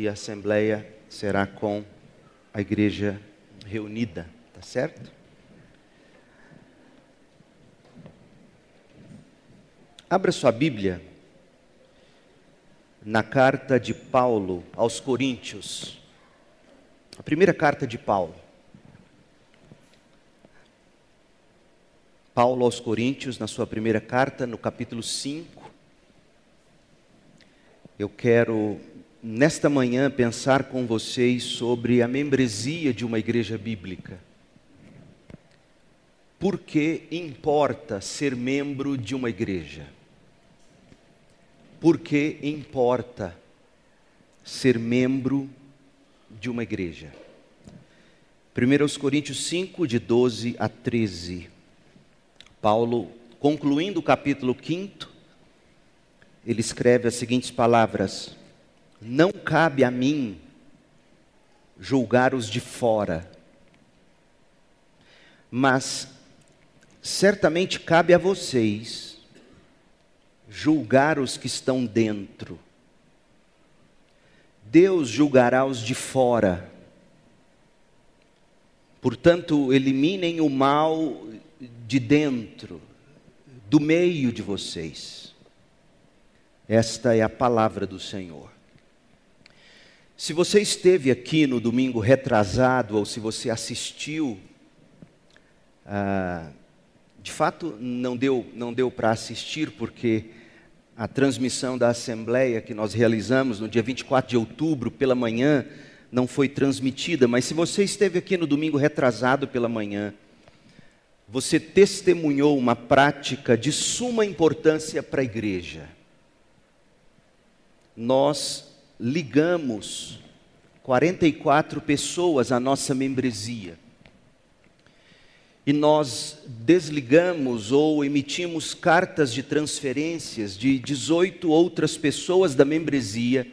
e a assembleia será com a igreja reunida, tá certo? Abra sua Bíblia na carta de Paulo aos Coríntios. A primeira carta de Paulo. Paulo aos Coríntios, na sua primeira carta, no capítulo 5. Eu quero, nesta manhã, pensar com vocês sobre a membresia de uma igreja bíblica. Por que importa ser membro de uma igreja? Por que importa ser membro de uma igreja? 1 Coríntios 5, de 12 a 13. Paulo, concluindo o capítulo 5, ele escreve as seguintes palavras: Não cabe a mim julgar os de fora, mas certamente cabe a vocês julgar os que estão dentro. Deus julgará os de fora. Portanto, eliminem o mal de dentro, do meio de vocês. Esta é a palavra do Senhor. Se você esteve aqui no domingo retrasado, ou se você assistiu, ah, de fato não deu, não deu para assistir, porque a transmissão da Assembleia que nós realizamos no dia 24 de outubro, pela manhã, não foi transmitida, mas se você esteve aqui no domingo retrasado pela manhã, você testemunhou uma prática de suma importância para a igreja. Nós ligamos 44 pessoas à nossa membresia. E nós desligamos ou emitimos cartas de transferências de 18 outras pessoas da membresia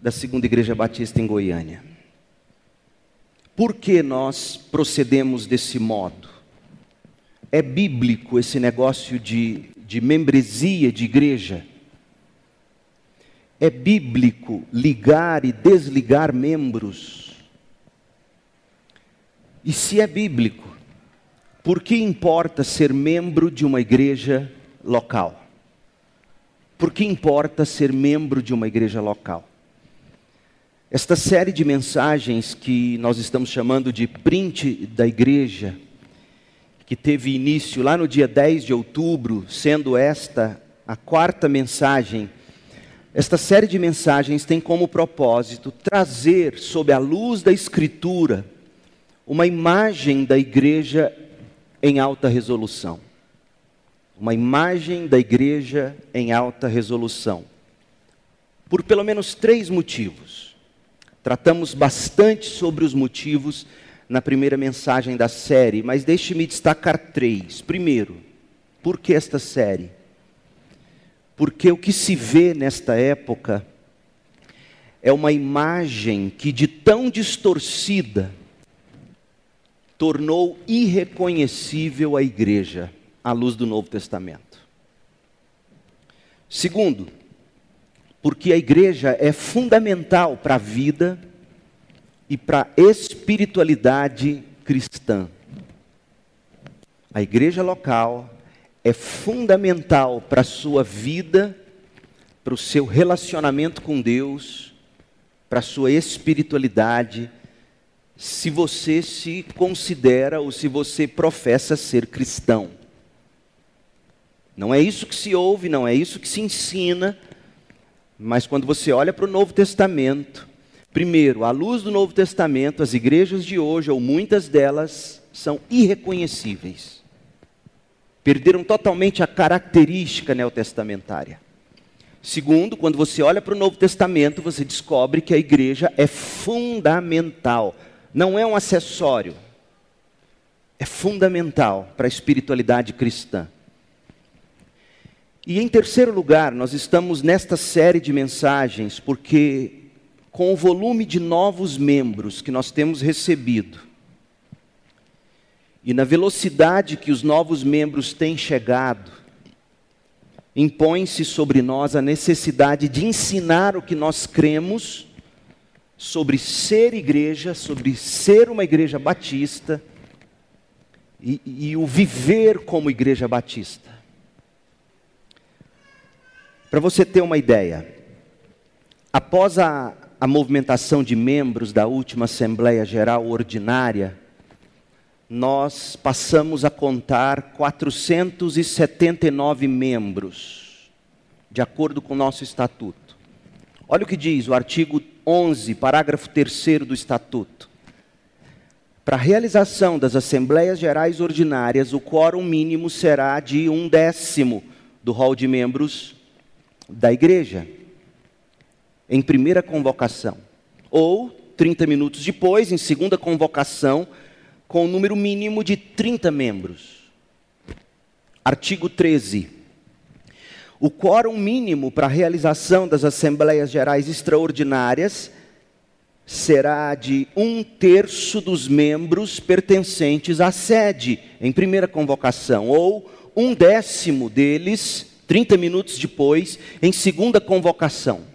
da Segunda Igreja Batista em Goiânia. Por que nós procedemos desse modo? é bíblico esse negócio de, de membresia de igreja? É bíblico ligar e desligar membros? E se é bíblico, por que importa ser membro de uma igreja local? Por que importa ser membro de uma igreja local? Esta série de mensagens que nós estamos chamando de print da igreja, que teve início lá no dia 10 de outubro, sendo esta a quarta mensagem. Esta série de mensagens tem como propósito trazer, sob a luz da Escritura, uma imagem da igreja em alta resolução. Uma imagem da igreja em alta resolução. Por pelo menos três motivos. Tratamos bastante sobre os motivos na primeira mensagem da série, mas deixe-me destacar três. Primeiro, por que esta série? Porque o que se vê nesta época é uma imagem que, de tão distorcida, tornou irreconhecível a igreja à luz do Novo Testamento. Segundo, porque a igreja é fundamental para a vida e para a espiritualidade cristã. A igreja local é fundamental para a sua vida, para o seu relacionamento com Deus, para a sua espiritualidade, se você se considera ou se você professa ser cristão. Não é isso que se ouve, não é isso que se ensina, mas quando você olha para o Novo Testamento, Primeiro, à luz do Novo Testamento, as igrejas de hoje, ou muitas delas, são irreconhecíveis. Perderam totalmente a característica neotestamentária. Segundo, quando você olha para o Novo Testamento, você descobre que a igreja é fundamental, não é um acessório. É fundamental para a espiritualidade cristã. E em terceiro lugar, nós estamos nesta série de mensagens porque com o volume de novos membros que nós temos recebido, e na velocidade que os novos membros têm chegado, impõe-se sobre nós a necessidade de ensinar o que nós cremos sobre ser igreja, sobre ser uma igreja batista e, e o viver como igreja batista. Para você ter uma ideia, após a, a movimentação de membros da última Assembleia Geral Ordinária, nós passamos a contar 479 membros, de acordo com o nosso estatuto. Olha o que diz o artigo 11, parágrafo 3 do estatuto. Para a realização das Assembleias Gerais Ordinárias, o quórum mínimo será de um décimo do rol de membros da igreja, em primeira convocação. Ou, 30 minutos depois, em segunda convocação, com o um número mínimo de 30 membros. Artigo 13. O quórum mínimo para a realização das Assembleias Gerais Extraordinárias será de um terço dos membros pertencentes à sede, em primeira convocação, ou um décimo deles, 30 minutos depois, em segunda convocação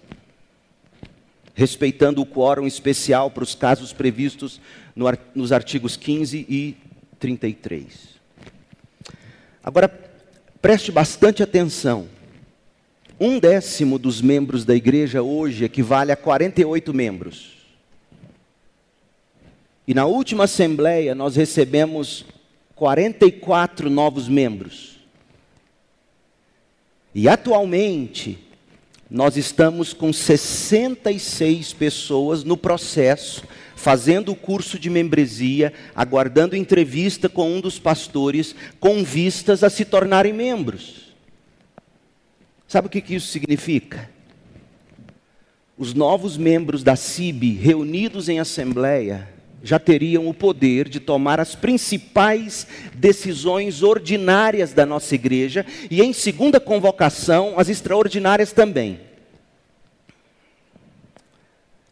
respeitando o quórum especial para os casos previstos no, nos artigos 15 e 33. Agora, preste bastante atenção. Um décimo dos membros da igreja hoje equivale a 48 membros. E na última assembleia nós recebemos 44 novos membros. E atualmente nós estamos com 66 pessoas no processo, fazendo o curso de membresia, aguardando entrevista com um dos pastores, com vistas a se tornarem membros. Sabe o que, isso significa? Os novos membros da CIB, reunidos em assembleia, já teriam o poder de tomar as principais decisões ordinárias da nossa igreja e, em segunda convocação, as extraordinárias também.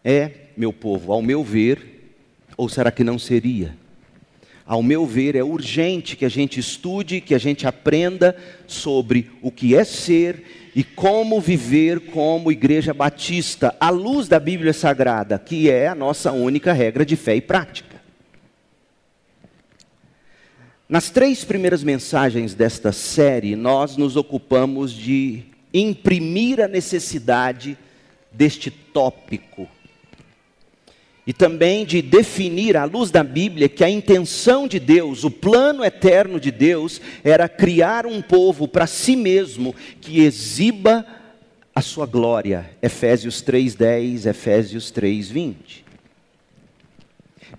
É, meu povo, ao meu ver, ou será que não seria? Ao meu ver, é urgente que a gente estude, que a gente aprenda sobre o que é ser e como viver como igreja batista, à luz da Bíblia Sagrada, que é a nossa única regra de fé e prática. Nas três primeiras mensagens desta série, nós nos ocupamos de imprimir a necessidade deste tópico e também de definir, à luz da Bíblia, que a intenção de Deus, o plano eterno de Deus, era criar um povo para si mesmo que exiba a sua glória. Efésios 3:10, Efésios 3:20.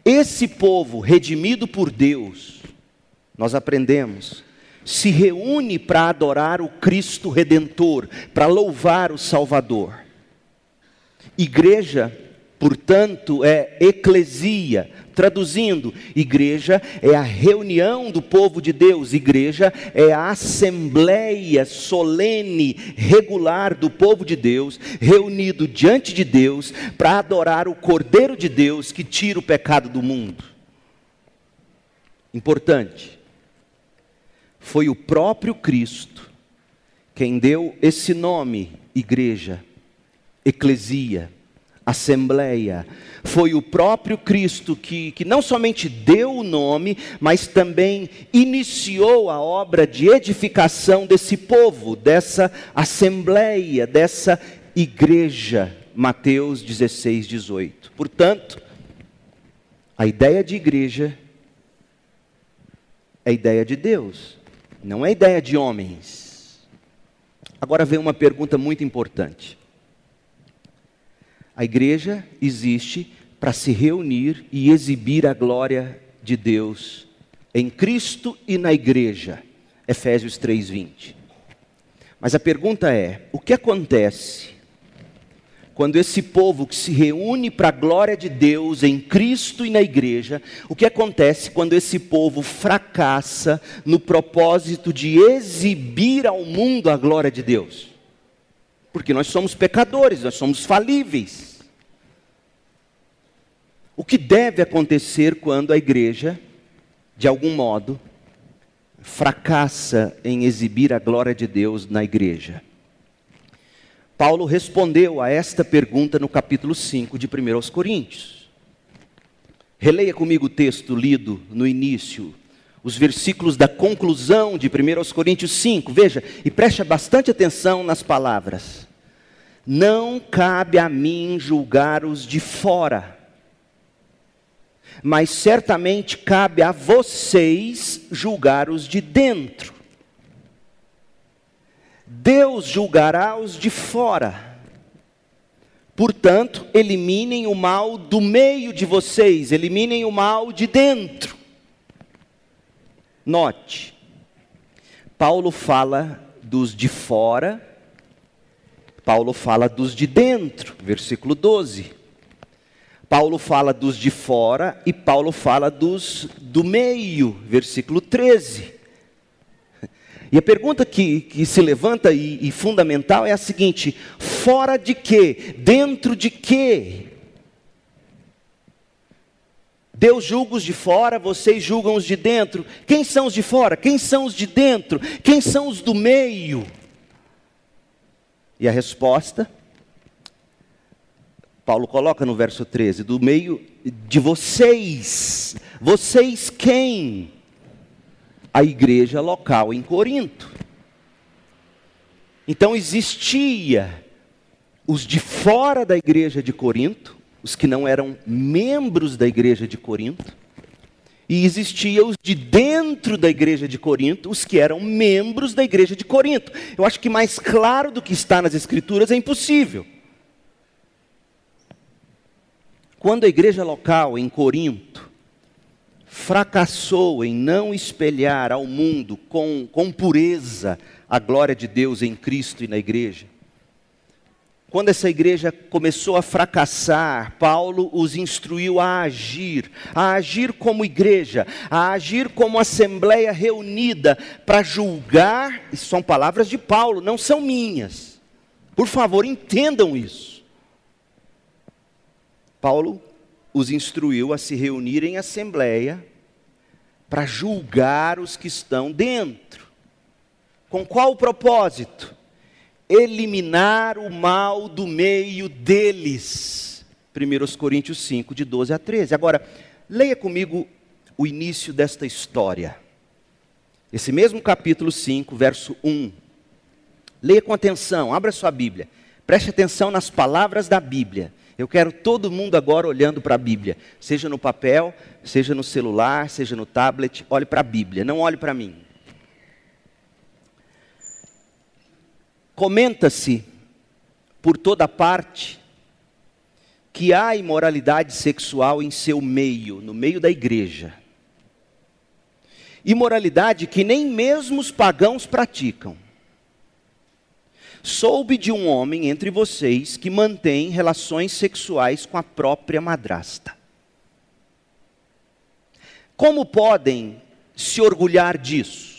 Esse povo redimido por Deus, nós aprendemos, se reúne para adorar o Cristo redentor, para louvar o Salvador. Igreja portanto, é eclesia. Traduzindo, igreja é a reunião do povo de Deus, igreja é a assembleia solene, regular do povo de Deus, reunido diante de Deus para adorar o Cordeiro de Deus que tira o pecado do mundo. Importante, foi o próprio Cristo quem deu esse nome, igreja, eclesia assembleia. Foi o próprio Cristo que, que não somente deu o nome, mas também iniciou a obra de edificação desse povo, dessa assembleia, dessa igreja. Mateus 16, 18. Portanto, a ideia de igreja é ideia de Deus, não é ideia de homens. Agora vem uma pergunta muito importante. A igreja existe para se reunir e exibir a glória de Deus em Cristo e na igreja. Efésios 3:20. Mas a pergunta é: o que acontece quando esse povo que se reúne para a glória de Deus em Cristo e na igreja, o que acontece quando esse povo fracassa no propósito de exibir ao mundo a glória de Deus? Porque nós somos pecadores, nós somos falíveis. O que deve acontecer quando a igreja, de algum modo, fracassa em exibir a glória de Deus na igreja? Paulo respondeu a esta pergunta no capítulo 5 de 1 Coríntios. Releia comigo o texto lido no início, os versículos da conclusão de 1 Coríntios 5. Veja, e preste bastante atenção nas palavras. Não cabe a mim julgar os de fora, mas certamente cabe a vocês julgar os de dentro. Deus julgará os de fora. Portanto, eliminem o mal do meio de vocês, eliminem o mal de dentro. Note, Paulo fala dos de fora, Paulo fala dos de dentro, versículo 12. Paulo fala dos de fora e Paulo fala dos do meio, versículo 13. E a pergunta que, que se levanta e, e fundamental é a seguinte: fora de quê? Dentro de quê? Deus julga os de fora, vocês julgam os de dentro. Quem são os de fora? Quem são os de dentro? Quem são os do meio? E a resposta, Paulo coloca no verso 13: do meio de vocês. Vocês quem? a igreja local em Corinto. Então existia os de fora da igreja de Corinto, os que não eram membros da igreja de Corinto, e existia os de dentro da igreja de Corinto, os que eram membros da igreja de Corinto. Eu acho que mais claro do que está nas escrituras é impossível. Quando a igreja local em Corinto fracassou em não espelhar ao mundo com, com pureza a glória de Deus em Cristo e na igreja. Quando essa igreja começou a fracassar, Paulo os instruiu a agir, a agir como igreja, a agir como assembleia reunida para julgar, isso são palavras de Paulo, não são minhas. Por favor, entendam isso. Paulo os instruiu a se reunir em assembleia para julgar os que estão dentro. Com qual propósito? Eliminar o mal do meio deles. 1 Coríntios 5, de 12 a 13. Agora, leia comigo o início desta história. Esse mesmo capítulo 5, verso 1. Leia com atenção, abra sua Bíblia. Preste atenção nas palavras da Bíblia. Eu quero todo mundo agora olhando para a Bíblia, seja no papel, seja no celular, seja no tablet, olhe para a Bíblia, não olhe para mim. Comenta-se por toda parte que há imoralidade sexual em seu meio, no meio da igreja. Imoralidade que nem mesmo os pagãos praticam. Soube de um homem entre vocês que mantém relações sexuais com a própria madrasta. Como podem se orgulhar disso?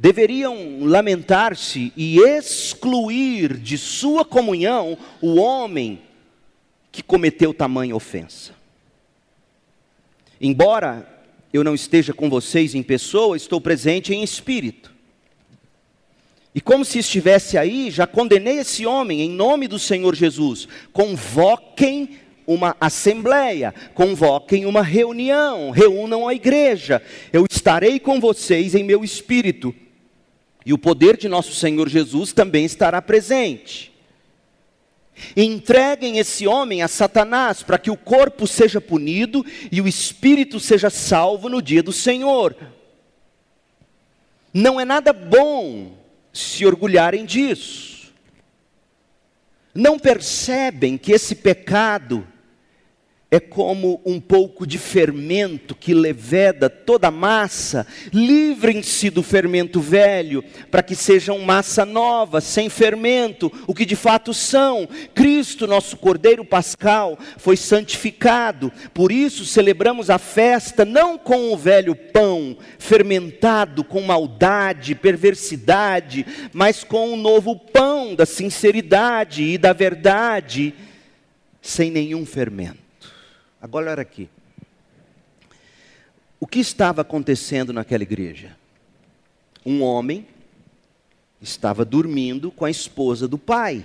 Deveriam lamentar-se e excluir de sua comunhão o homem que cometeu tamanha ofensa. Embora eu não esteja com vocês em pessoa, estou presente em espírito. E como se estivesse aí, já condenei esse homem em nome do Senhor Jesus. Convoquem uma assembleia, convoquem uma reunião, reúnam a igreja. Eu estarei com vocês em meu espírito. E o poder de nosso Senhor Jesus também estará presente. Entreguem esse homem a Satanás, para que o corpo seja punido e o espírito seja salvo no dia do Senhor. Não é nada bom se orgulharem disso. Não percebem que esse pecado é como um pouco de fermento que leveda toda a massa. Livrem-se do fermento velho, para que sejam massa nova, sem fermento, o que de fato são. Cristo, nosso Cordeiro Pascal, foi santificado. Por isso celebramos a festa não com o velho pão, fermentado com maldade, perversidade, mas com o novo pão da sinceridade e da verdade, sem nenhum fermento. Agora olha aqui. O que estava acontecendo naquela igreja? Um homem estava dormindo com a esposa do pai.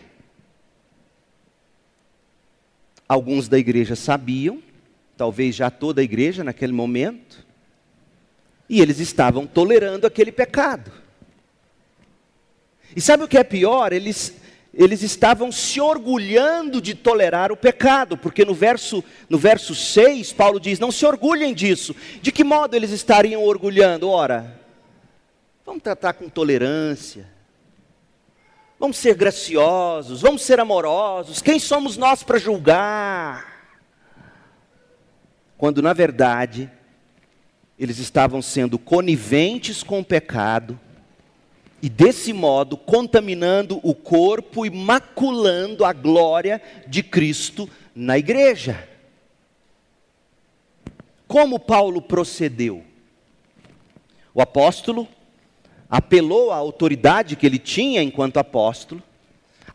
Alguns da igreja sabiam, talvez já toda a igreja naquele momento, e eles estavam tolerando aquele pecado. E sabe o que é pior? Eles, eles estavam se orgulhando de tolerar o pecado, porque no verso, no verso 6, Paulo diz: Não se orgulhem disso. De que modo eles estariam orgulhando? Ora, vamos tratar com tolerância, vamos ser graciosos, vamos ser amorosos. Quem somos nós para julgar? Quando na verdade eles estavam sendo coniventes com o pecado e desse modo contaminando o corpo e maculando a glória de Cristo na igreja. Como Paulo procedeu? O apóstolo apelou à autoridade que ele tinha enquanto apóstolo,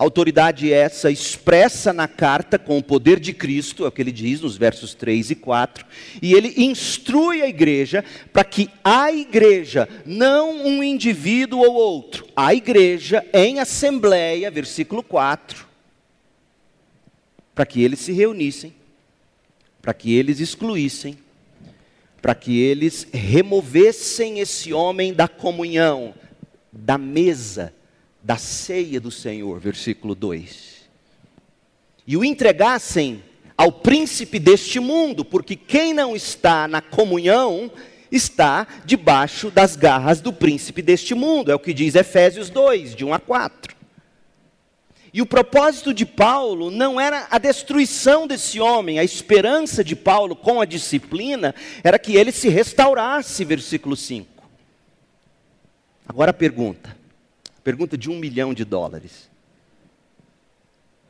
Autoridade essa expressa na carta com o poder de Cristo, é o que ele diz nos versos 3 e 4, e ele instrui a igreja para que a igreja, não um indivíduo ou outro, a igreja em assembleia, versículo 4, para que eles se reunissem, para que eles excluíssem, para que eles removessem esse homem da comunhão, da mesa, da ceia do Senhor, versículo 2. E o entregassem ao príncipe deste mundo, porque quem não está na comunhão está debaixo das garras do príncipe deste mundo, é o que diz Efésios 2, de 1 a 4. E o propósito de Paulo não era a destruição desse homem, a esperança de Paulo com a disciplina era que ele se restaurasse, versículo 5. Agora a pergunta: Pergunta de um milhão de dólares.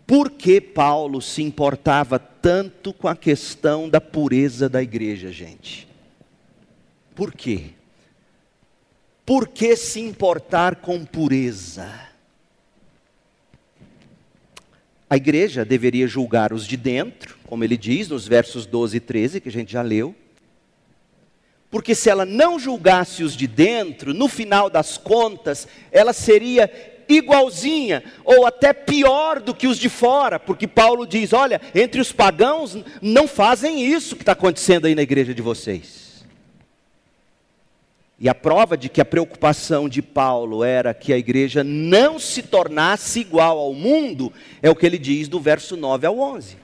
Por que Paulo se importava tanto com a questão da pureza da igreja, gente? Por quê? Por que se importar com pureza? A igreja deveria julgar os de dentro, como ele diz nos versos 12 e 13, que a gente já leu. Porque se ela não julgasse os de dentro, no final das contas, ela seria igualzinha ou até pior do que os de fora, porque Paulo diz: olha, entre os pagãos não fazem isso que está acontecendo aí na igreja de vocês. E a prova de que a preocupação de Paulo era que a igreja não se tornasse igual ao mundo, é o que ele diz do verso 9 ao 11.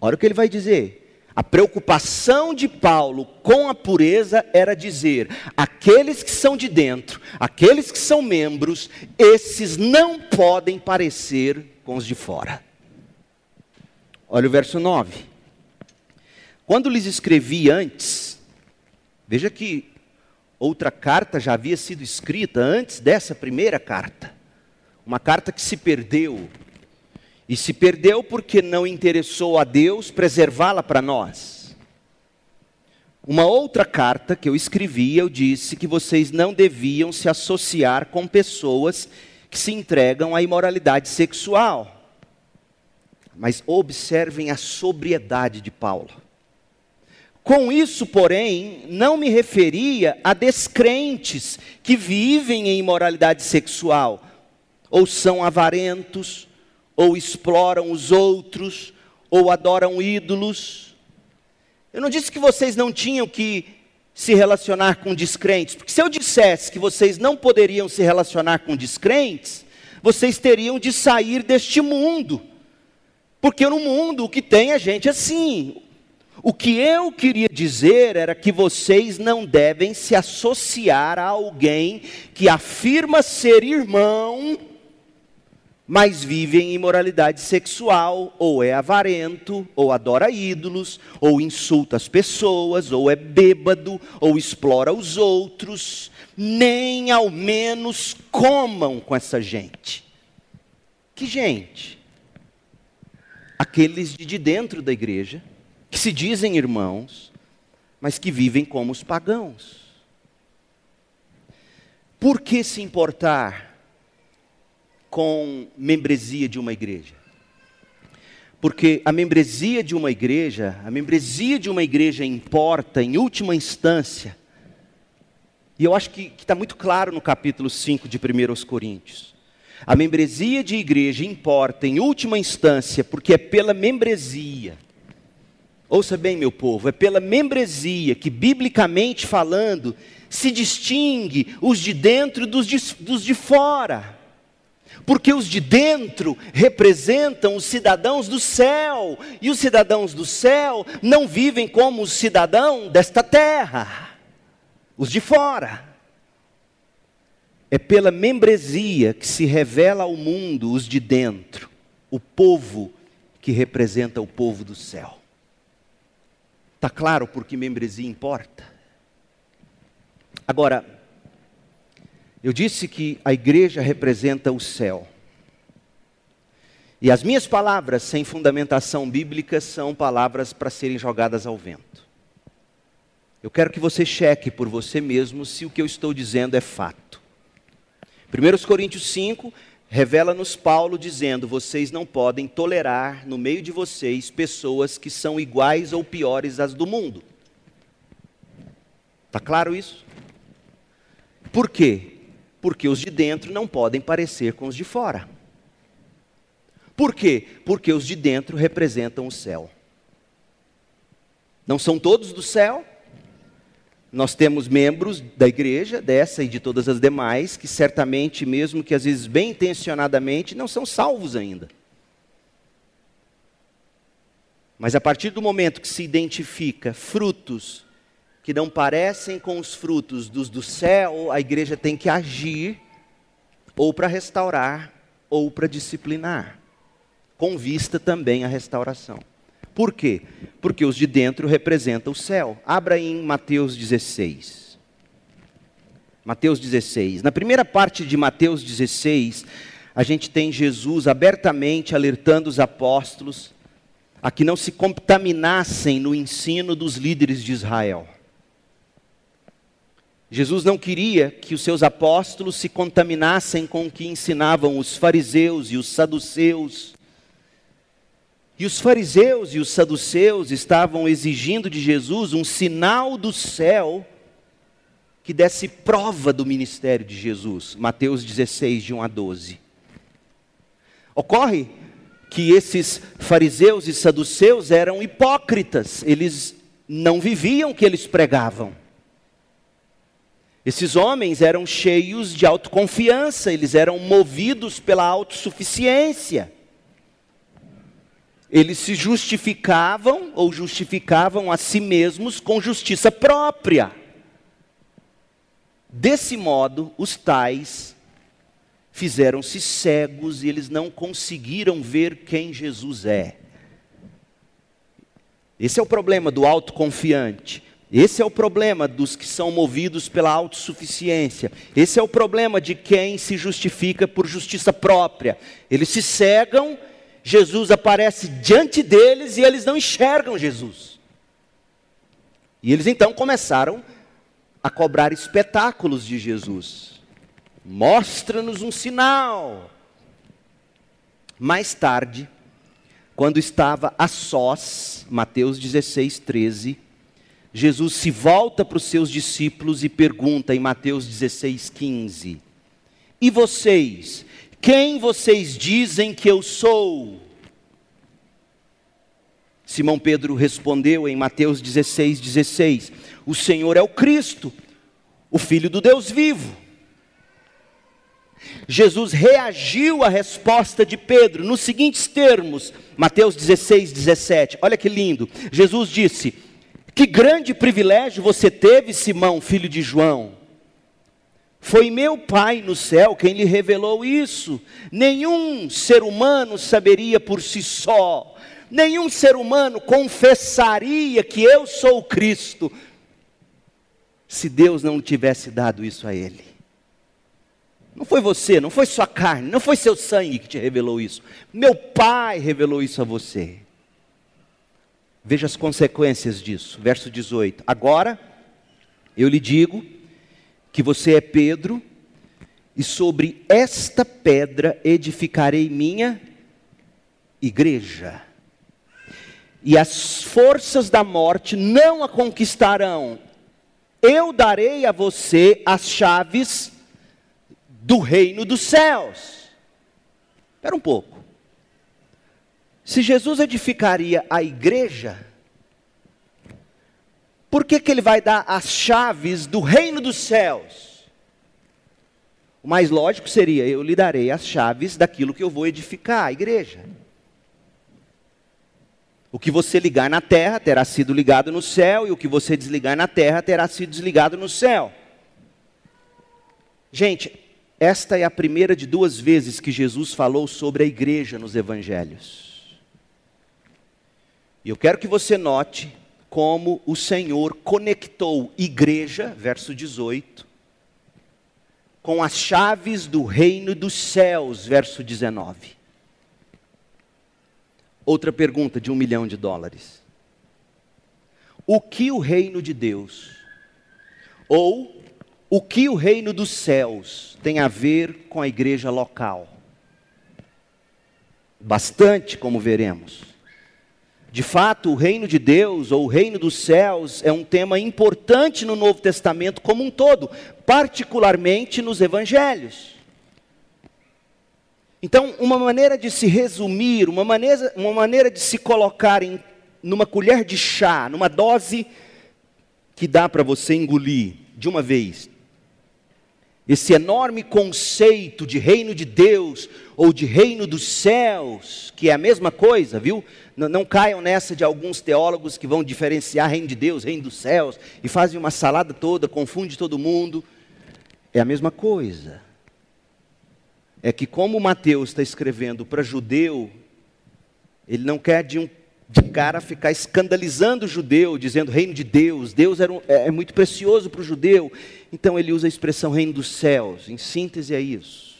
Olha o que ele vai dizer. A preocupação de Paulo com a pureza era dizer: aqueles que são de dentro, aqueles que são membros, esses não podem parecer com os de fora. Olha o verso 9. Quando lhes escrevi antes, veja que outra carta já havia sido escrita antes dessa primeira carta. Uma carta que se perdeu, e se perdeu porque não interessou a Deus preservá-la para nós. Uma outra carta que eu escrevi, eu disse que vocês não deviam se associar com pessoas que se entregam à imoralidade sexual. Mas observem a sobriedade de Paulo. Com isso, porém, não me referia a descrentes que vivem em imoralidade sexual, ou são avarentos, ou exploram os outros, ou adoram ídolos. Eu não disse que vocês não tinham que se relacionar com descrentes, porque se eu dissesse que vocês não poderiam se relacionar com descrentes, vocês teriam de sair deste mundo. Porque no mundo o que tem é gente assim. O que eu queria dizer era que vocês não devem se associar a alguém que afirma ser irmão mas vive em imoralidade sexual, ou é avarento, ou adora ídolos, ou insulta as pessoas, ou é bêbado, ou explora os outros, nem ao menos comam com essa gente. Que gente? Aqueles de dentro da igreja, que se dizem irmãos, mas que vivem como os pagãos. Por que se importar com membresia de uma igreja. Porque a membresia de uma igreja, a membresia de uma igreja importa em última instância. E eu acho que está muito claro no capítulo 5 de 1 Coríntios. A membresia de igreja importa em última instância, porque é pela membresia. Ouça bem, meu povo, é pela membresia que, biblicamente falando, se distingue os de dentro dos de, dos de fora. Porque os de dentro representam os cidadãos do céu, e os cidadãos do céu não vivem como os cidadãos desta terra, os de fora. É pela membresia que se revela ao mundo os de dentro, o povo que representa o povo do céu. Está claro por que membresia importa? Agora, eu disse que a igreja representa o céu. E as minhas palavras, sem fundamentação bíblica, são palavras para serem jogadas ao vento. Eu quero que você cheque por você mesmo se o que eu estou dizendo é fato. 1 Coríntios 5 revela-nos Paulo dizendo: vocês não podem tolerar no meio de vocês pessoas que são iguais ou piores às do mundo. Está claro isso? Por quê? Porque os de dentro não podem parecer com os de fora. Por quê? Porque os de dentro representam o céu. Não são todos do céu. Nós temos membros da igreja, dessa e de todas as demais, que certamente, mesmo que às vezes bem intencionadamente, não são salvos ainda. Mas a partir do momento que se identifica frutos que não parecem com os frutos dos do céu, a igreja tem que agir ou para restaurar ou para disciplinar, com vista também à restauração. Por quê? Porque os de dentro representam o céu. Abra em Mateus 16. Mateus 16. Na primeira parte de Mateus 16, a gente tem Jesus abertamente alertando os apóstolos a que não se contaminassem no ensino dos líderes de Israel. Jesus não queria que os seus apóstolos se contaminassem com o que ensinavam os fariseus e os saduceus. E os fariseus e os saduceus estavam exigindo de Jesus um sinal do céu que desse prova do ministério de Jesus. Mateus 16, de 1 a 12. Ocorre que esses fariseus e saduceus eram hipócritas, eles não viviam o que eles pregavam. Esses homens eram cheios de autoconfiança, eles eram movidos pela autossuficiência. Eles se justificavam ou justificavam a si mesmos com justiça própria. Desse modo, os tais fizeram-se cegos e eles não conseguiram ver quem Jesus é. Esse é o problema do autoconfiante. Esse é o problema dos que são movidos pela autossuficiência. Esse é o problema de quem se justifica por justiça própria. Eles se cegam, Jesus aparece diante deles e eles não enxergam Jesus. E eles então começaram a cobrar espetáculos de Jesus. Mostra-nos um sinal. Mais tarde, quando estava a sós, Mateus 16, 13, Jesus se volta para os seus discípulos e pergunta em Mateus 16, 15: E vocês, quem vocês dizem que eu sou? Simão Pedro respondeu em Mateus 16, 16: O Senhor é o Cristo, o Filho do Deus vivo. Jesus reagiu à resposta de Pedro nos seguintes termos, Mateus 16, 17. Olha que lindo. Jesus disse: que grande privilégio você teve, Simão, filho de João. Foi meu Pai no céu quem lhe revelou isso. Nenhum ser humano saberia por si só, nenhum ser humano confessaria que eu sou o Cristo, se Deus não tivesse dado isso a ele. Não foi você, não foi sua carne, não foi seu sangue que te revelou isso. Meu Pai revelou isso a você. Veja as consequências disso. Verso 18: Agora eu lhe digo que você é Pedro, e sobre esta pedra edificarei minha igreja. E as forças da morte não a conquistarão. Eu darei a você as chaves do reino dos céus. Espera um pouco. Se Jesus edificaria a igreja, por que, que ele vai dar as chaves do reino dos céus? O mais lógico seria: eu lhe darei as chaves daquilo que eu vou edificar, a igreja. O que você ligar na terra terá sido ligado no céu, e o que você desligar na terra terá sido desligado no céu. Gente, esta é a primeira de duas vezes que Jesus falou sobre a igreja nos evangelhos. E eu quero que você note como o Senhor conectou igreja, verso 18, com as chaves do reino dos céus, verso 19. Outra pergunta de um milhão de dólares. O que o reino de Deus, ou o que o reino dos céus tem a ver com a igreja local? Bastante, como veremos. De fato, o reino de Deus ou o reino dos céus é um tema importante no Novo Testamento como um todo, particularmente nos evangelhos. Então, uma maneira de se resumir, uma maneira, uma maneira de se colocar em numa colher de chá, numa dose que dá para você engolir de uma vez. Esse enorme conceito de reino de Deus ou de reino dos céus, que é a mesma coisa, viu? Não, não, caiam nessa de alguns teólogos que vão diferenciar reino de Deus, reino dos céus, e fazem uma salada toda, confunde todo mundo. É a mesma coisa é que, como Mateus está escrevendo para judeu, ele não quer de um de cara ficar escandalizando o judeu, dizendo reino de Deus, Deus um, é, é muito precioso para o judeu, então ele usa a expressão reino dos céus, em síntese é isso.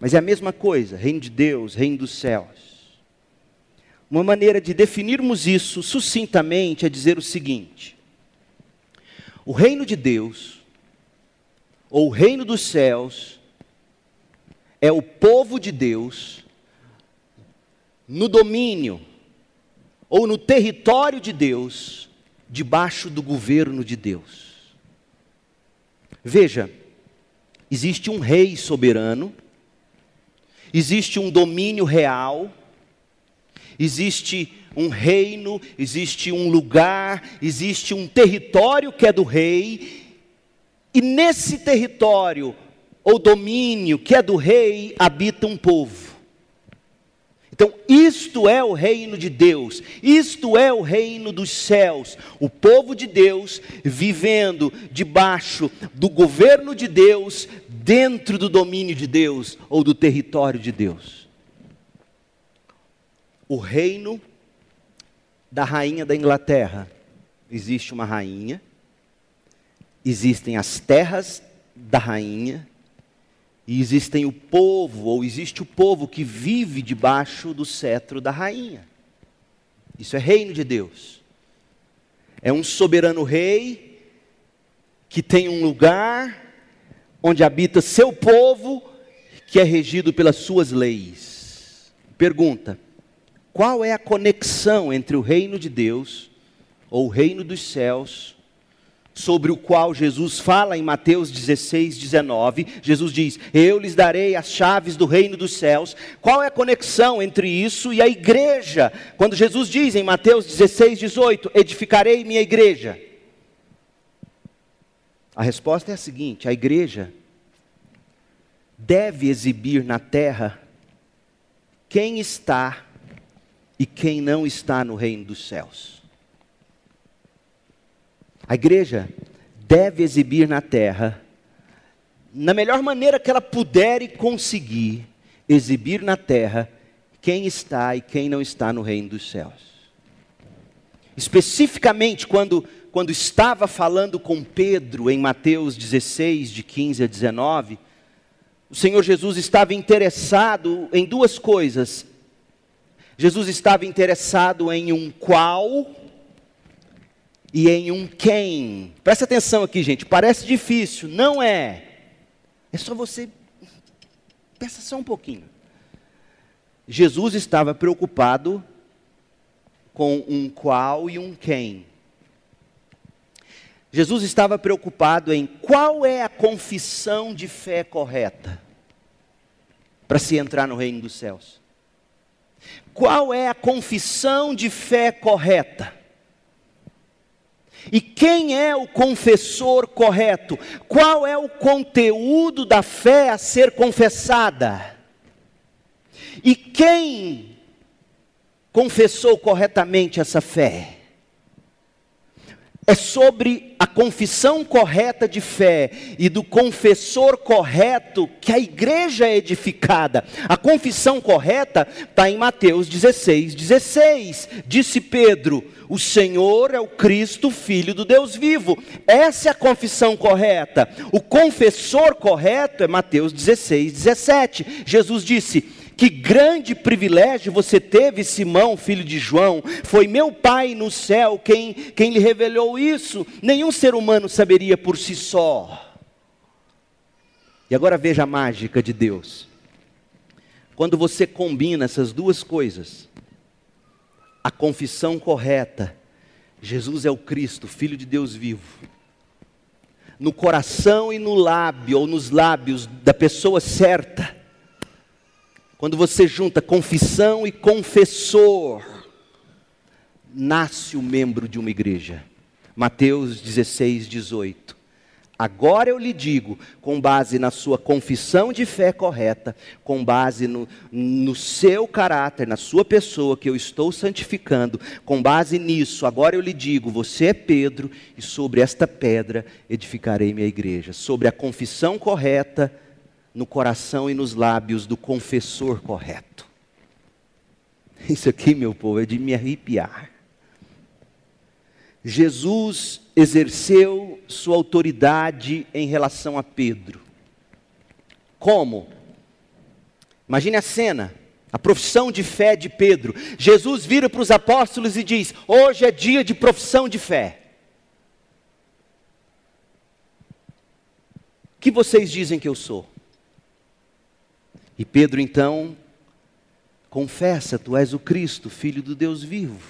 Mas é a mesma coisa, reino de Deus, reino dos céus. Uma maneira de definirmos isso sucintamente é dizer o seguinte: o reino de Deus, ou o reino dos céus, é o povo de Deus no domínio ou no território de Deus, debaixo do governo de Deus. Veja, existe um rei soberano, existe um domínio real, existe um reino, existe um lugar, existe um território que é do rei, e nesse território ou domínio que é do rei habita um povo. Então, isto é o reino de Deus, isto é o reino dos céus, o povo de Deus vivendo debaixo do governo de Deus, dentro do domínio de Deus ou do território de Deus. O reino da rainha da Inglaterra. Existe uma rainha, existem as terras da rainha, e existem o povo, ou existe o povo que vive debaixo do cetro da rainha. Isso é reino de Deus. É um soberano rei que tem um lugar onde habita seu povo que é regido pelas suas leis. Pergunta: qual é a conexão entre o reino de Deus ou o reino dos céus sobre o qual Jesus fala em Mateus 16, 19. Jesus diz: Eu lhes darei as chaves do reino dos céus. Qual é a conexão entre isso e a igreja? Quando Jesus diz em Mateus 16, 18: Edificarei minha igreja. A resposta é a seguinte: a igreja deve exibir na terra quem está e quem não está no reino dos céus. A igreja deve exibir na terra, na melhor maneira que ela puder e conseguir, exibir na terra quem está e quem não está no reino dos céus. Especificamente quando, quando estava falando com Pedro em Mateus 16, de 15 a 19, o Senhor Jesus estava interessado em duas coisas. Jesus estava interessado em um qual e em um quem. Presta atenção aqui, gente. Parece difícil, não é. É só você. Pensa só um pouquinho. Jesus estava preocupado com um qual e um quem. Jesus estava preocupado em qual é a confissão de fé correta para se entrar no reino dos céus. Qual é a confissão de fé correta? E quem é o confessor correto? Qual é o conteúdo da fé a ser confessada? E quem confessou corretamente essa fé? É sobre a confissão correta de fé e do confessor correto que a igreja é edificada. A confissão correta está em Mateus 16, 16. Disse Pedro: O Senhor é o Cristo, Filho do Deus vivo. Essa é a confissão correta. O confessor correto é Mateus 16, 17. Jesus disse: que grande privilégio você teve, Simão, filho de João. Foi meu Pai no céu quem, quem lhe revelou isso. Nenhum ser humano saberia por si só. E agora veja a mágica de Deus. Quando você combina essas duas coisas, a confissão correta, Jesus é o Cristo, Filho de Deus vivo, no coração e no lábio, ou nos lábios da pessoa certa, quando você junta confissão e confessor, nasce o membro de uma igreja. Mateus 16, 18. Agora eu lhe digo, com base na sua confissão de fé correta, com base no, no, seu caráter, na sua pessoa que eu estou santificando, com base nisso, agora eu lhe digo: você é Pedro, e sobre esta pedra edificarei minha igreja. Sobre a confissão correta, no coração e nos lábios do confessor correto. Isso aqui, meu povo, é de me arrepiar. Jesus exerceu sua autoridade em relação a Pedro. Como? Imagine a cena, a profissão de fé de Pedro. Jesus vira para os apóstolos e diz: Hoje é dia de profissão de fé. O que vocês dizem que eu sou? E Pedro então confessa: Tu és o Cristo, filho do Deus vivo.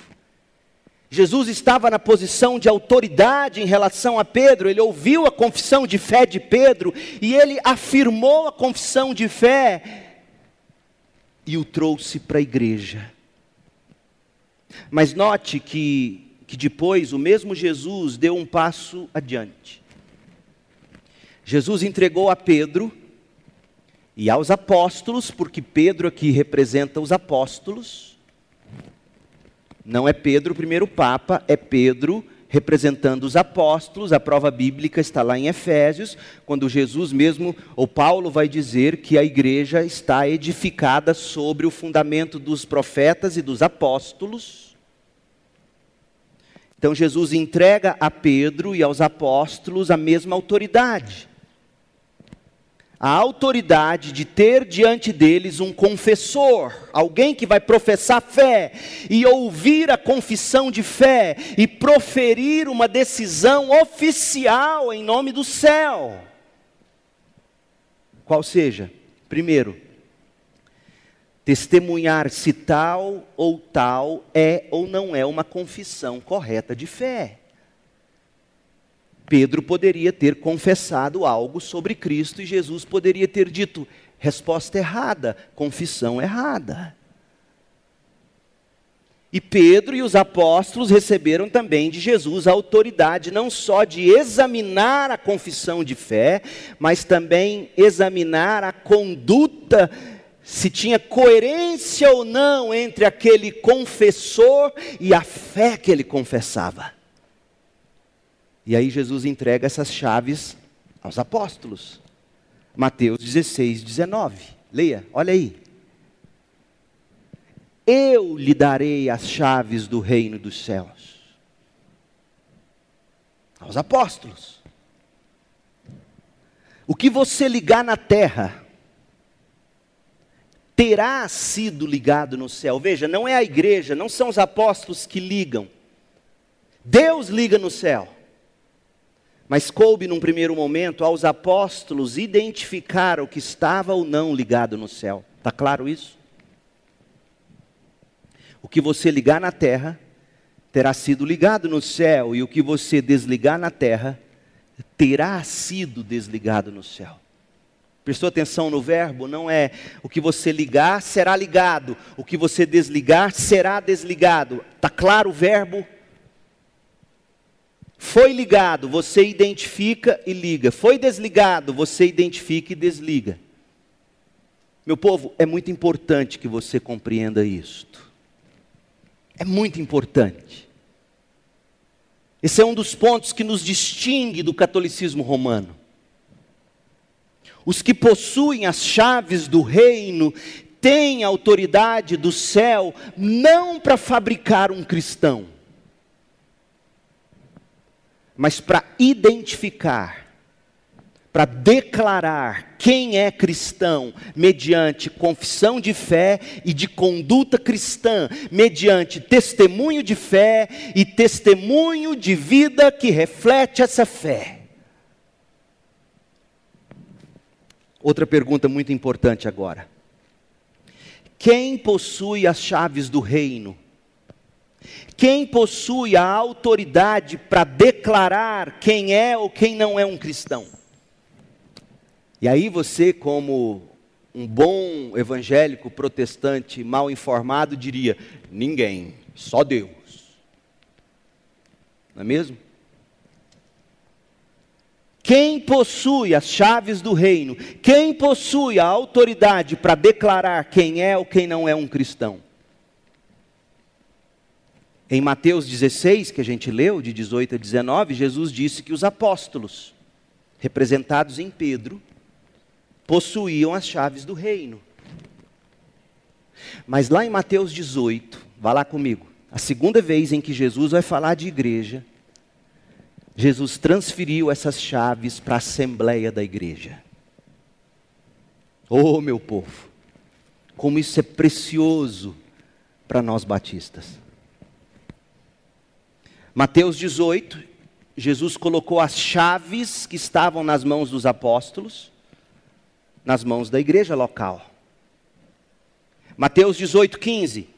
Jesus estava na posição de autoridade em relação a Pedro, ele ouviu a confissão de fé de Pedro e ele afirmou a confissão de fé e o trouxe para a igreja. Mas note que, que depois o mesmo Jesus deu um passo adiante. Jesus entregou a Pedro e aos apóstolos, porque Pedro aqui representa os apóstolos. Não é Pedro o primeiro papa, é Pedro representando os apóstolos. A prova bíblica está lá em Efésios, quando Jesus mesmo, ou Paulo vai dizer que a igreja está edificada sobre o fundamento dos profetas e dos apóstolos. Então Jesus entrega a Pedro e aos apóstolos a mesma autoridade a autoridade de ter diante deles um confessor, alguém que vai professar fé e ouvir a confissão de fé e proferir uma decisão oficial em nome do céu. Qual seja, primeiro, testemunhar se tal ou tal é ou não é uma confissão correta de fé. Pedro poderia ter confessado algo sobre Cristo e Jesus poderia ter dito: resposta errada, confissão errada. E Pedro e os apóstolos receberam também de Jesus a autoridade não só de examinar a confissão de fé, mas também examinar a conduta, se tinha coerência ou não entre aquele confessor e a fé que ele confessava. E aí Jesus entrega essas chaves aos apóstolos. Mateus 16, 19. Leia, olha aí. Eu lhe darei as chaves do reino dos céus. Aos apóstolos. O que você ligar na terra, terá sido ligado no céu. Veja, não é a igreja, não são os apóstolos que ligam. Deus liga no céu. Mas coube num primeiro momento aos apóstolos identificar o que estava ou não ligado no céu. Está claro isso? O que você ligar na terra terá sido ligado no céu, e o que você desligar na terra terá sido desligado no céu. Prestou atenção no verbo? Não é o que você ligar será ligado, o que você desligar será desligado. Está claro o verbo? Foi ligado, você identifica e liga. Foi desligado, você identifica e desliga. Meu povo, é muito importante que você compreenda isto. É muito importante. Esse é um dos pontos que nos distingue do catolicismo romano. Os que possuem as chaves do reino têm autoridade do céu não para fabricar um cristão, mas para identificar para declarar quem é cristão mediante confissão de fé e de conduta cristã, mediante testemunho de fé e testemunho de vida que reflete essa fé. Outra pergunta muito importante agora. Quem possui as chaves do reino? Quem possui a autoridade para declarar quem é ou quem não é um cristão? E aí você, como um bom evangélico protestante mal informado, diria: ninguém, só Deus. Não é mesmo? Quem possui as chaves do reino, quem possui a autoridade para declarar quem é ou quem não é um cristão? Em Mateus 16, que a gente leu, de 18 a 19, Jesus disse que os apóstolos, representados em Pedro, possuíam as chaves do reino. Mas lá em Mateus 18, vá lá comigo, a segunda vez em que Jesus vai falar de igreja, Jesus transferiu essas chaves para a assembleia da igreja. Oh, meu povo, como isso é precioso para nós batistas. Mateus 18, Jesus colocou as chaves que estavam nas mãos dos apóstolos nas mãos da igreja local. Mateus 18, 15.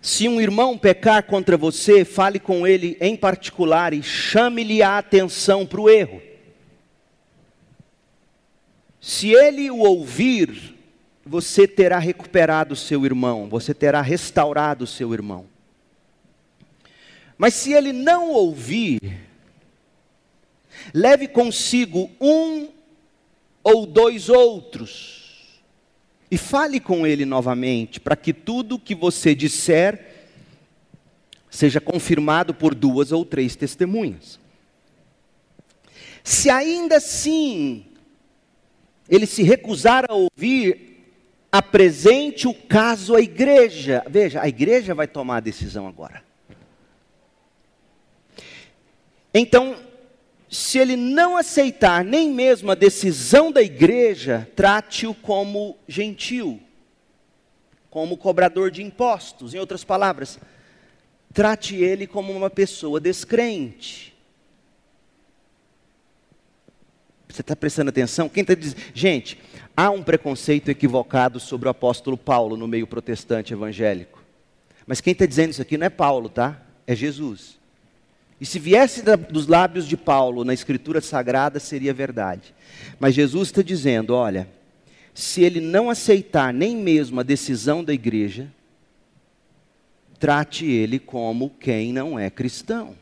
Se um irmão pecar contra você, fale com ele em particular e chame-lhe a atenção para o erro. Se ele o ouvir, você terá recuperado seu irmão, você terá restaurado seu irmão. Mas se ele não ouvir, leve consigo um ou dois outros. E fale com ele novamente, para que tudo que você disser seja confirmado por duas ou três testemunhas. Se ainda assim ele se recusar a ouvir, apresente o caso à igreja. Veja, a igreja vai tomar a decisão agora. Então, se ele não aceitar nem mesmo a decisão da igreja, trate-o como gentil, como cobrador de impostos. Em outras palavras, trate ele como uma pessoa descrente. Você está prestando atenção? Quem está dizendo? Gente, há um preconceito equivocado sobre o apóstolo Paulo no meio protestante evangélico. Mas quem está dizendo isso aqui não é Paulo, tá? É Jesus. E se viesse da, dos lábios de Paulo na Escritura Sagrada, seria verdade. Mas Jesus está dizendo: olha, se ele não aceitar nem mesmo a decisão da igreja, trate ele como quem não é cristão.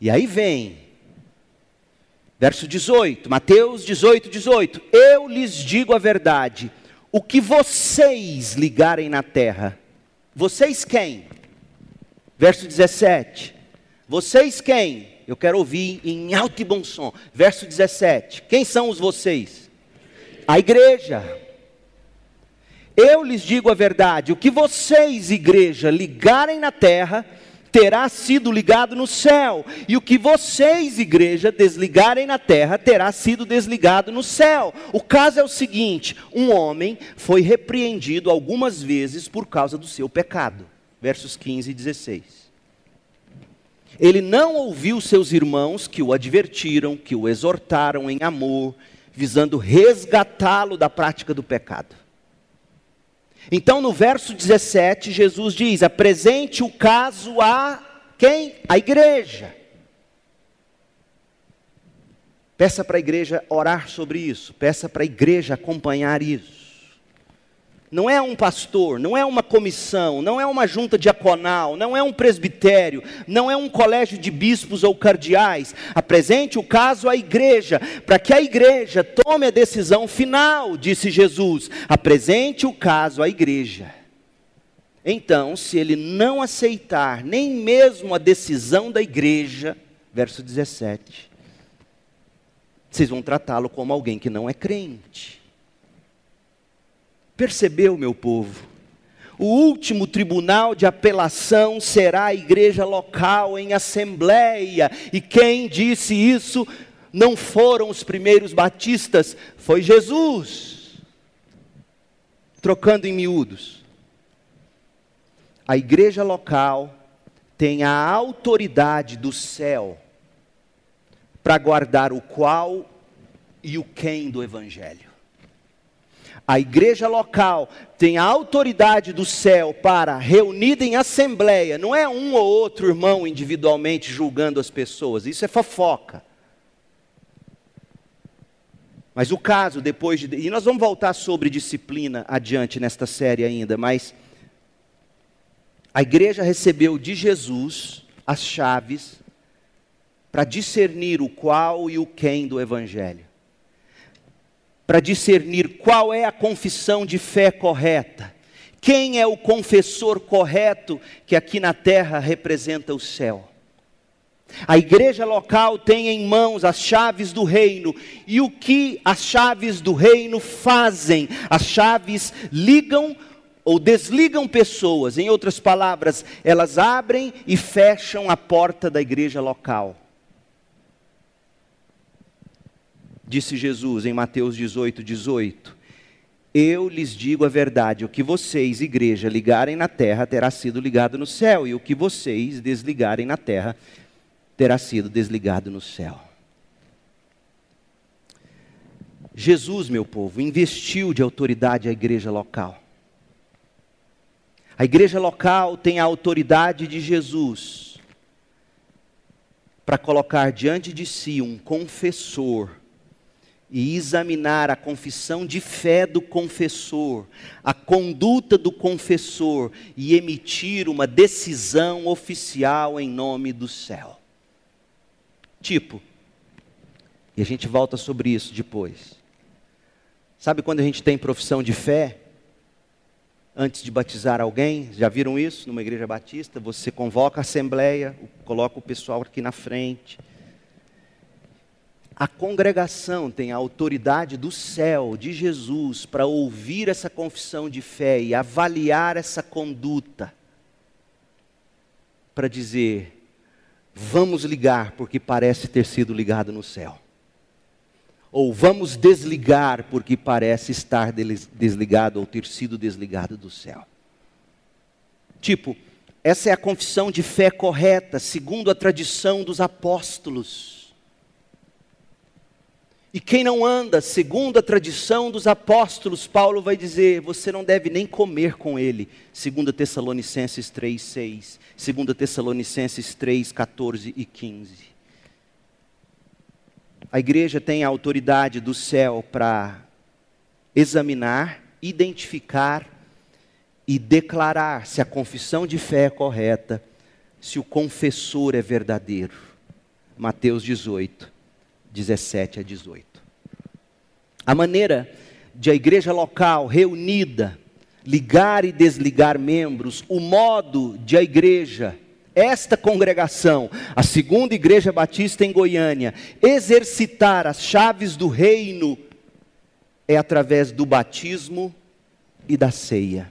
E aí vem, verso 18, Mateus 18, 18: Eu lhes digo a verdade, o que vocês ligarem na terra, vocês quem? Verso 17. Vocês quem? Eu quero ouvir em alto e bom som. Verso 17. Quem são os vocês? A igreja. Eu lhes digo a verdade: o que vocês, igreja, ligarem na terra, terá sido ligado no céu, e o que vocês, igreja, desligarem na terra, terá sido desligado no céu. O caso é o seguinte: um homem foi repreendido algumas vezes por causa do seu pecado versos 15 e 16. Ele não ouviu seus irmãos que o advertiram, que o exortaram em amor, visando resgatá-lo da prática do pecado. Então, no verso 17, Jesus diz: apresente o caso a quem? A igreja. Peça para a igreja orar sobre isso, peça para a igreja acompanhar isso não é um pastor, não é uma comissão, não é uma junta diaconal, não é um presbitério, não é um colégio de bispos ou cardeais. Apresente o caso à igreja, para que a igreja tome a decisão final, disse Jesus. Apresente o caso à igreja. Então, se ele não aceitar nem mesmo a decisão da igreja, verso 17, vocês vão tratá-lo como alguém que não é crente. Percebeu, meu povo? O último tribunal de apelação será a igreja local em assembleia. E quem disse isso não foram os primeiros batistas, foi Jesus. Trocando em miúdos. A igreja local tem a autoridade do céu para guardar o qual e o quem do evangelho. A igreja local tem a autoridade do céu para, reunida em assembleia, não é um ou outro irmão individualmente julgando as pessoas, isso é fofoca. Mas o caso, depois de. E nós vamos voltar sobre disciplina adiante nesta série ainda, mas. A igreja recebeu de Jesus as chaves para discernir o qual e o quem do Evangelho para discernir qual é a confissão de fé correta, quem é o confessor correto que aqui na terra representa o céu. A igreja local tem em mãos as chaves do reino, e o que as chaves do reino fazem? As chaves ligam ou desligam pessoas, em outras palavras, elas abrem e fecham a porta da igreja local. Disse Jesus em Mateus 18, 18: Eu lhes digo a verdade: o que vocês, igreja, ligarem na terra terá sido ligado no céu, e o que vocês desligarem na terra terá sido desligado no céu. Jesus, meu povo, investiu de autoridade à igreja local. A igreja local tem a autoridade de Jesus para colocar diante de si um confessor e examinar a confissão de fé do confessor, a conduta do confessor e emitir uma decisão oficial em nome do céu. Tipo, e a gente volta sobre isso depois. Sabe quando a gente tem profissão de fé? Antes de batizar alguém, já viram isso numa igreja batista? Você convoca a assembleia, coloca o pessoal aqui na frente a congregação tem a autoridade do céu, de Jesus, para ouvir essa confissão de fé e avaliar essa conduta, para dizer: vamos ligar porque parece ter sido ligado no céu. Ou vamos desligar porque parece estar desligado ou ter sido desligado do céu. Tipo, essa é a confissão de fé correta, segundo a tradição dos apóstolos. E quem não anda segundo a tradição dos apóstolos, Paulo vai dizer, você não deve nem comer com ele. 2 Tessalonicenses 3, 6. 2 Tessalonicenses 3, 14 e 15. A igreja tem a autoridade do céu para examinar, identificar e declarar se a confissão de fé é correta, se o confessor é verdadeiro. Mateus 18. 17 a 18. A maneira de a igreja local reunida ligar e desligar membros, o modo de a igreja, esta congregação, a segunda igreja batista em Goiânia, exercitar as chaves do reino é através do batismo e da ceia.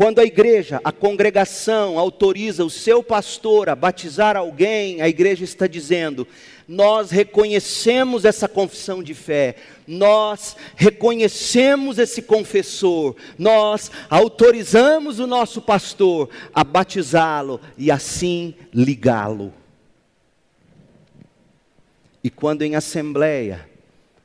Quando a igreja, a congregação autoriza o seu pastor a batizar alguém, a igreja está dizendo: nós reconhecemos essa confissão de fé, nós reconhecemos esse confessor, nós autorizamos o nosso pastor a batizá-lo e assim ligá-lo. E quando em assembleia,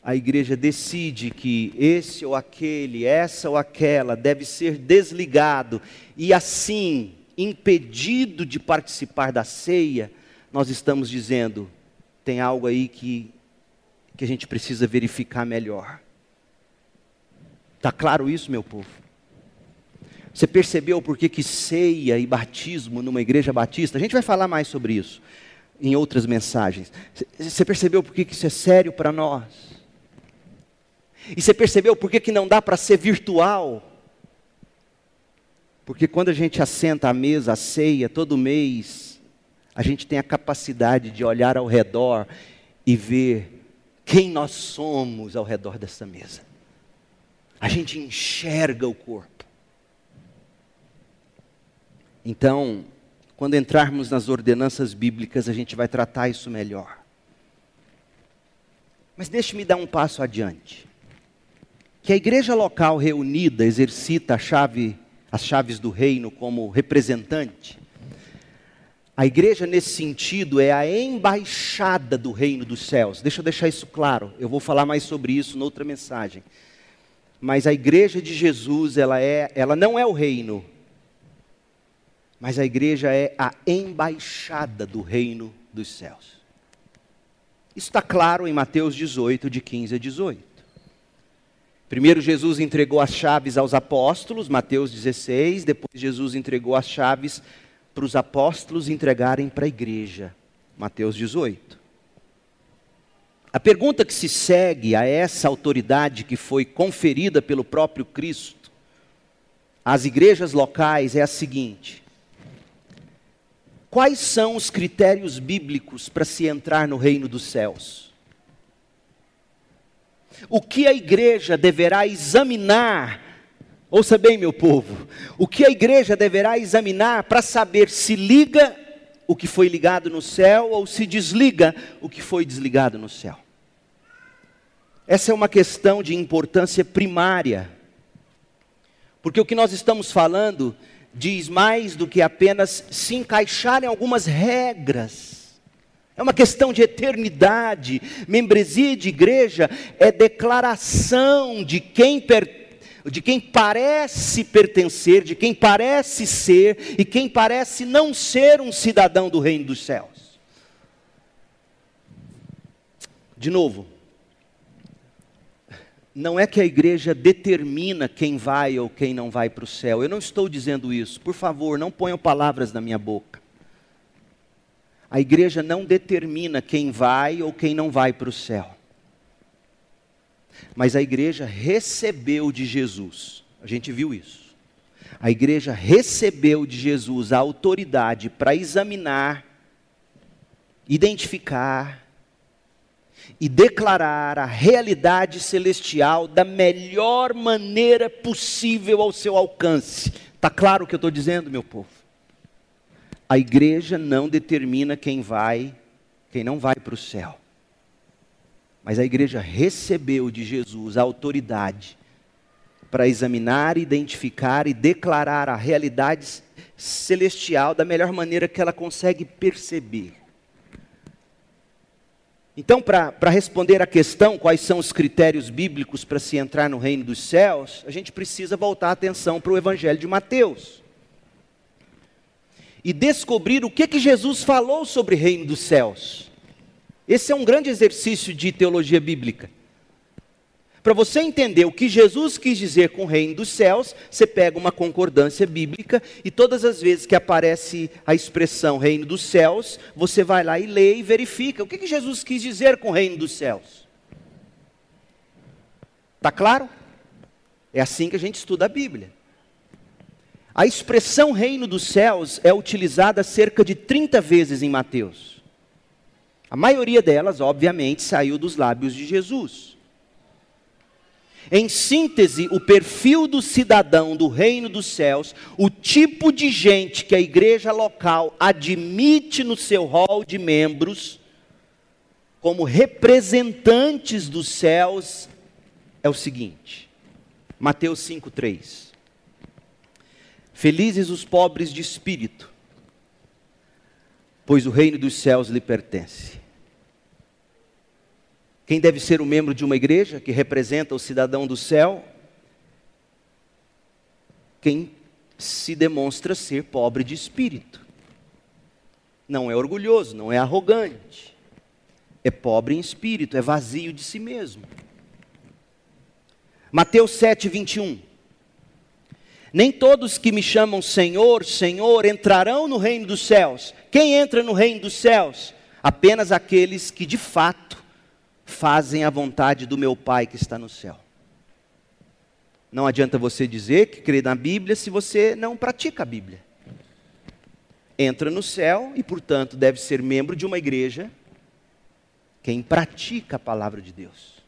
a igreja decide que esse ou aquele, essa ou aquela deve ser desligado e assim impedido de participar da ceia, nós estamos dizendo: tem algo aí que, que a gente precisa verificar melhor. Está claro isso, meu povo? Você percebeu por que, ceia e batismo numa igreja batista? A gente vai falar mais sobre isso em outras mensagens. Você percebeu por que isso é sério para nós? E você percebeu por que, que não dá para ser virtual? Porque quando a gente assenta à mesa, a ceia, todo mês, a gente tem a capacidade de olhar ao redor e ver quem nós somos ao redor dessa mesa. A gente enxerga o corpo. Então, quando entrarmos nas ordenanças bíblicas, a gente vai tratar isso melhor. Mas deixe-me dar um passo adiante que a igreja local reunida exercita chave, as chaves do reino como representante. A igreja, nesse sentido, é a embaixada do reino dos céus. Deixa eu deixar isso claro, eu vou falar mais sobre isso noutra mensagem. Mas a igreja de Jesus, ela, é, ela não é o reino, mas a igreja é a embaixada do reino dos céus. Isso está claro em Mateus 18, de 15 a 18. Primeiro Jesus entregou as chaves aos apóstolos, Mateus 16, depois Jesus entregou as chaves para os apóstolos entregarem para a igreja, Mateus 18. A pergunta que se segue a essa autoridade que foi conferida pelo próprio Cristo às igrejas locais é a seguinte: Quais são os critérios bíblicos para se entrar no reino dos céus? O que a igreja deverá examinar, ouça bem, meu povo, o que a igreja deverá examinar para saber se liga o que foi ligado no céu ou se desliga o que foi desligado no céu. Essa é uma questão de importância primária, porque o que nós estamos falando diz mais do que apenas se encaixar em algumas regras é uma questão de eternidade. Membresia de igreja é declaração de quem, de quem parece pertencer, de quem parece ser e quem parece não ser um cidadão do reino dos céus. De novo, não é que a igreja determina quem vai ou quem não vai para o céu. Eu não estou dizendo isso. Por favor, não ponham palavras na minha boca. A igreja não determina quem vai ou quem não vai para o céu. Mas a igreja recebeu de Jesus, a gente viu isso. A igreja recebeu de Jesus a autoridade para examinar, identificar e declarar a realidade celestial da melhor maneira possível ao seu alcance. Está claro o que eu estou dizendo, meu povo? A igreja não determina quem vai, quem não vai para o céu. Mas a igreja recebeu de Jesus a autoridade para examinar, identificar e declarar a realidade celestial da melhor maneira que ela consegue perceber. Então, para responder à questão quais são os critérios bíblicos para se entrar no reino dos céus, a gente precisa voltar a atenção para o Evangelho de Mateus e descobrir o que, que Jesus falou sobre o reino dos céus. Esse é um grande exercício de teologia bíblica. Para você entender o que Jesus quis dizer com o reino dos céus, você pega uma concordância bíblica e todas as vezes que aparece a expressão reino dos céus, você vai lá e lê e verifica o que, que Jesus quis dizer com o reino dos céus. Está claro? É assim que a gente estuda a Bíblia. A expressão reino dos céus é utilizada cerca de 30 vezes em Mateus. A maioria delas, obviamente, saiu dos lábios de Jesus. Em síntese, o perfil do cidadão do reino dos céus, o tipo de gente que a igreja local admite no seu rol de membros, como representantes dos céus, é o seguinte: Mateus 5,3. Felizes os pobres de espírito, pois o reino dos céus lhe pertence. Quem deve ser o membro de uma igreja que representa o cidadão do céu? Quem se demonstra ser pobre de espírito. Não é orgulhoso, não é arrogante. É pobre em espírito, é vazio de si mesmo. Mateus 7, 21. Nem todos que me chamam Senhor, Senhor entrarão no reino dos céus. Quem entra no reino dos céus? Apenas aqueles que de fato fazem a vontade do meu Pai que está no céu. Não adianta você dizer que crê na Bíblia se você não pratica a Bíblia. Entra no céu e, portanto, deve ser membro de uma igreja quem pratica a palavra de Deus.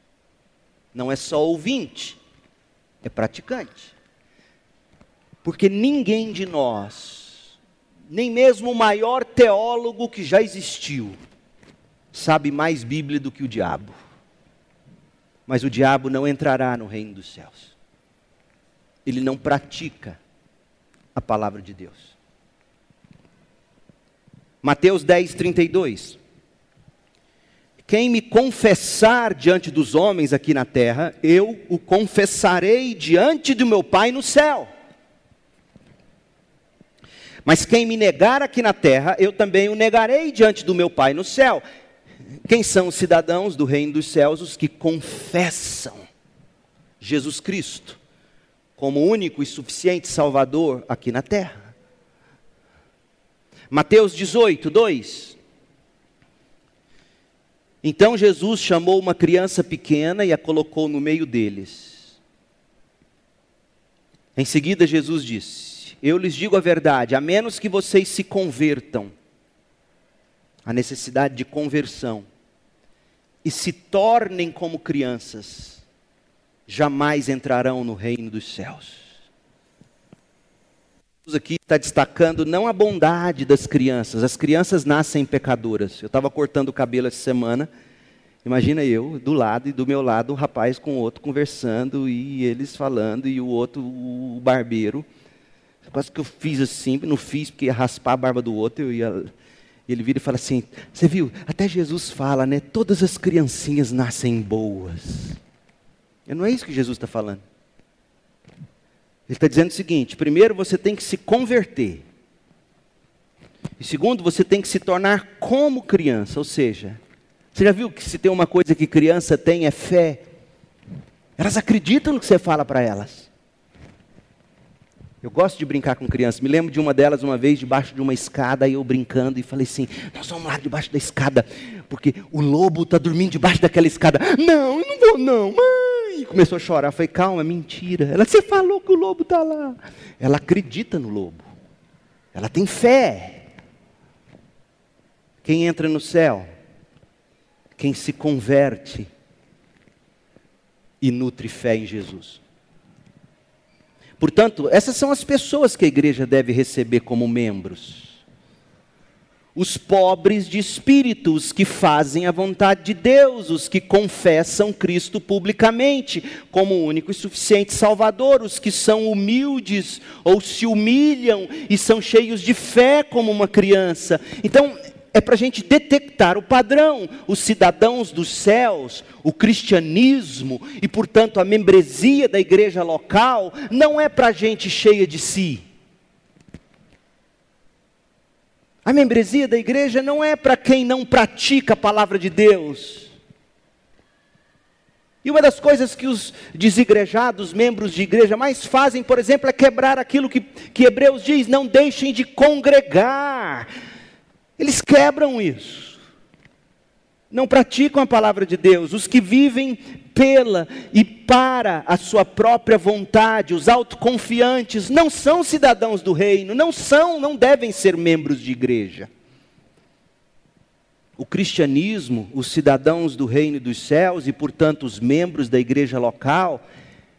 Não é só ouvinte, é praticante. Porque ninguém de nós, nem mesmo o maior teólogo que já existiu, sabe mais Bíblia do que o diabo. Mas o diabo não entrará no reino dos céus. Ele não pratica a palavra de Deus. Mateus 10, 32. Quem me confessar diante dos homens aqui na terra, eu o confessarei diante do meu Pai no céu. Mas quem me negar aqui na terra, eu também o negarei diante do meu Pai no céu. Quem são os cidadãos do reino dos céus? Os que confessam Jesus Cristo como único e suficiente Salvador aqui na terra. Mateus 18, 2. Então Jesus chamou uma criança pequena e a colocou no meio deles. Em seguida, Jesus disse: Eu lhes digo a verdade, a menos que vocês se convertam, a necessidade de conversão, e se tornem como crianças, jamais entrarão no reino dos céus. Jesus aqui está destacando não a bondade das crianças, as crianças nascem pecadoras. Eu estava cortando o cabelo essa semana, imagina eu, do lado e do meu lado, um rapaz com o outro conversando e eles falando, e o outro, o barbeiro. Quase que eu fiz assim, não fiz porque ia raspar a barba do outro, eu ia e ele vira e fala assim: Você viu? Até Jesus fala, né? Todas as criancinhas nascem boas. E não é isso que Jesus está falando. Ele está dizendo o seguinte: primeiro você tem que se converter. E segundo, você tem que se tornar como criança. Ou seja, você já viu que se tem uma coisa que criança tem é fé? Elas acreditam no que você fala para elas. Eu gosto de brincar com crianças. Me lembro de uma delas uma vez debaixo de uma escada, e eu brincando e falei assim: Nós vamos lá debaixo da escada, porque o lobo está dormindo debaixo daquela escada. Não, eu não vou não, mãe. Começou a chorar. Falei: Calma, mentira. Ela, você falou que o lobo está lá. Ela acredita no lobo. Ela tem fé. Quem entra no céu? Quem se converte e nutre fé em Jesus. Portanto, essas são as pessoas que a igreja deve receber como membros. Os pobres de espírito, os que fazem a vontade de Deus, os que confessam Cristo publicamente como único e suficiente Salvador, os que são humildes ou se humilham e são cheios de fé como uma criança. Então, é para a gente detectar o padrão, os cidadãos dos céus, o cristianismo e, portanto, a membresia da igreja local, não é para gente cheia de si. A membresia da igreja não é para quem não pratica a palavra de Deus. E uma das coisas que os desigrejados, membros de igreja, mais fazem, por exemplo, é quebrar aquilo que, que Hebreus diz: não deixem de congregar eles quebram isso. Não praticam a palavra de Deus. Os que vivem pela e para a sua própria vontade, os autoconfiantes, não são cidadãos do reino, não são, não devem ser membros de igreja. O cristianismo, os cidadãos do reino dos céus e, portanto, os membros da igreja local,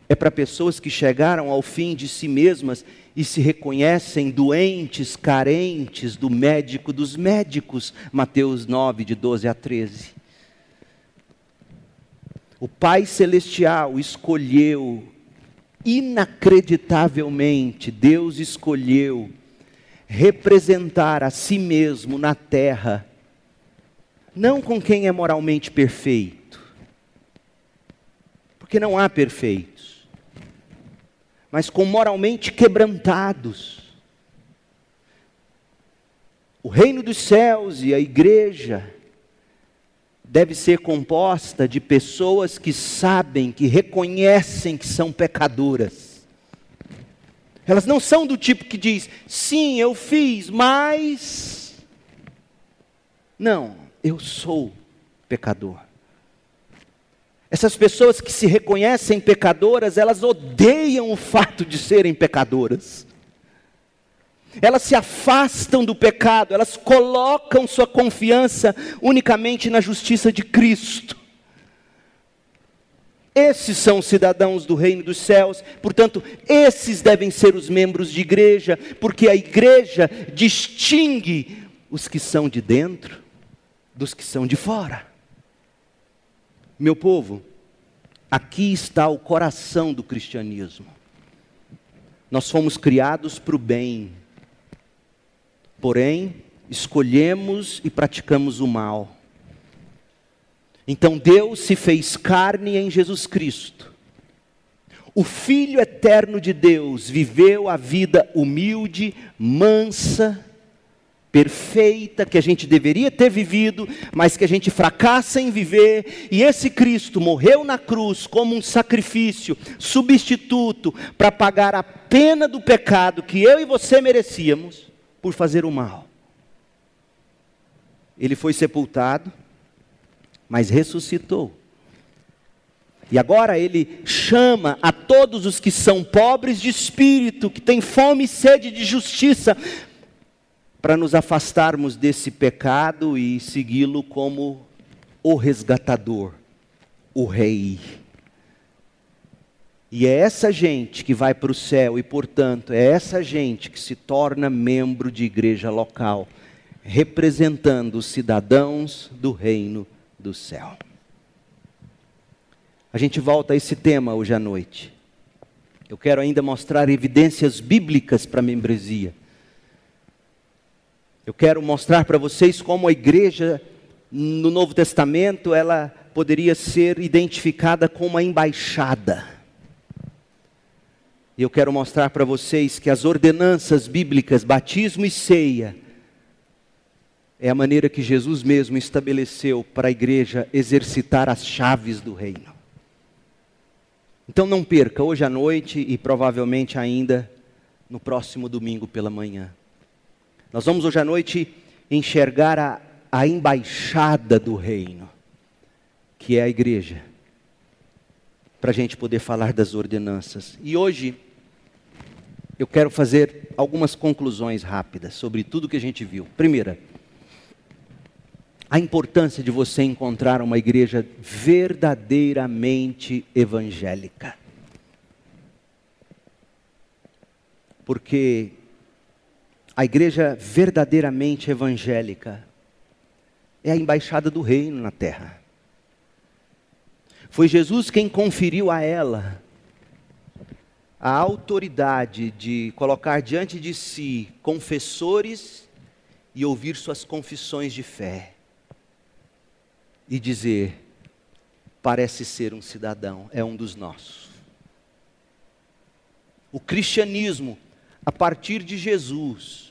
é para pessoas que chegaram ao fim de si mesmas e se reconhecem doentes, carentes do médico dos médicos. Mateus 9, de 12 a 13. O Pai Celestial escolheu, inacreditavelmente, Deus escolheu representar a si mesmo na terra, não com quem é moralmente perfeito, porque não há perfeitos, mas com moralmente quebrantados. O reino dos céus e a igreja deve ser composta de pessoas que sabem, que reconhecem que são pecadoras. Elas não são do tipo que diz, sim, eu fiz, mas. Não, eu sou pecador. Essas pessoas que se reconhecem pecadoras, elas odeiam o fato de serem pecadoras. Elas se afastam do pecado, elas colocam sua confiança unicamente na justiça de Cristo. Esses são os cidadãos do reino dos céus, portanto, esses devem ser os membros de igreja, porque a igreja distingue os que são de dentro dos que são de fora. Meu povo, aqui está o coração do cristianismo. Nós fomos criados para o bem, porém, escolhemos e praticamos o mal. Então Deus se fez carne em Jesus Cristo. O Filho eterno de Deus viveu a vida humilde, mansa, perfeita que a gente deveria ter vivido, mas que a gente fracassa em viver, e esse Cristo morreu na cruz como um sacrifício substituto para pagar a pena do pecado que eu e você merecíamos por fazer o mal. Ele foi sepultado, mas ressuscitou. E agora ele chama a todos os que são pobres de espírito, que têm fome e sede de justiça, para nos afastarmos desse pecado e segui-lo como o resgatador, o rei. E é essa gente que vai para o céu, e portanto, é essa gente que se torna membro de igreja local, representando os cidadãos do reino do céu. A gente volta a esse tema hoje à noite. Eu quero ainda mostrar evidências bíblicas para a membresia. Eu quero mostrar para vocês como a igreja no Novo Testamento ela poderia ser identificada como uma embaixada. E eu quero mostrar para vocês que as ordenanças bíblicas, batismo e ceia, é a maneira que Jesus mesmo estabeleceu para a igreja exercitar as chaves do reino. Então não perca hoje à noite e provavelmente ainda no próximo domingo pela manhã. Nós vamos hoje à noite enxergar a, a embaixada do reino, que é a igreja, para a gente poder falar das ordenanças. E hoje eu quero fazer algumas conclusões rápidas sobre tudo que a gente viu. Primeira, a importância de você encontrar uma igreja verdadeiramente evangélica. Porque a igreja verdadeiramente evangélica é a embaixada do reino na terra. Foi Jesus quem conferiu a ela a autoridade de colocar diante de si confessores e ouvir suas confissões de fé e dizer: parece ser um cidadão, é um dos nossos. O cristianismo, a partir de Jesus,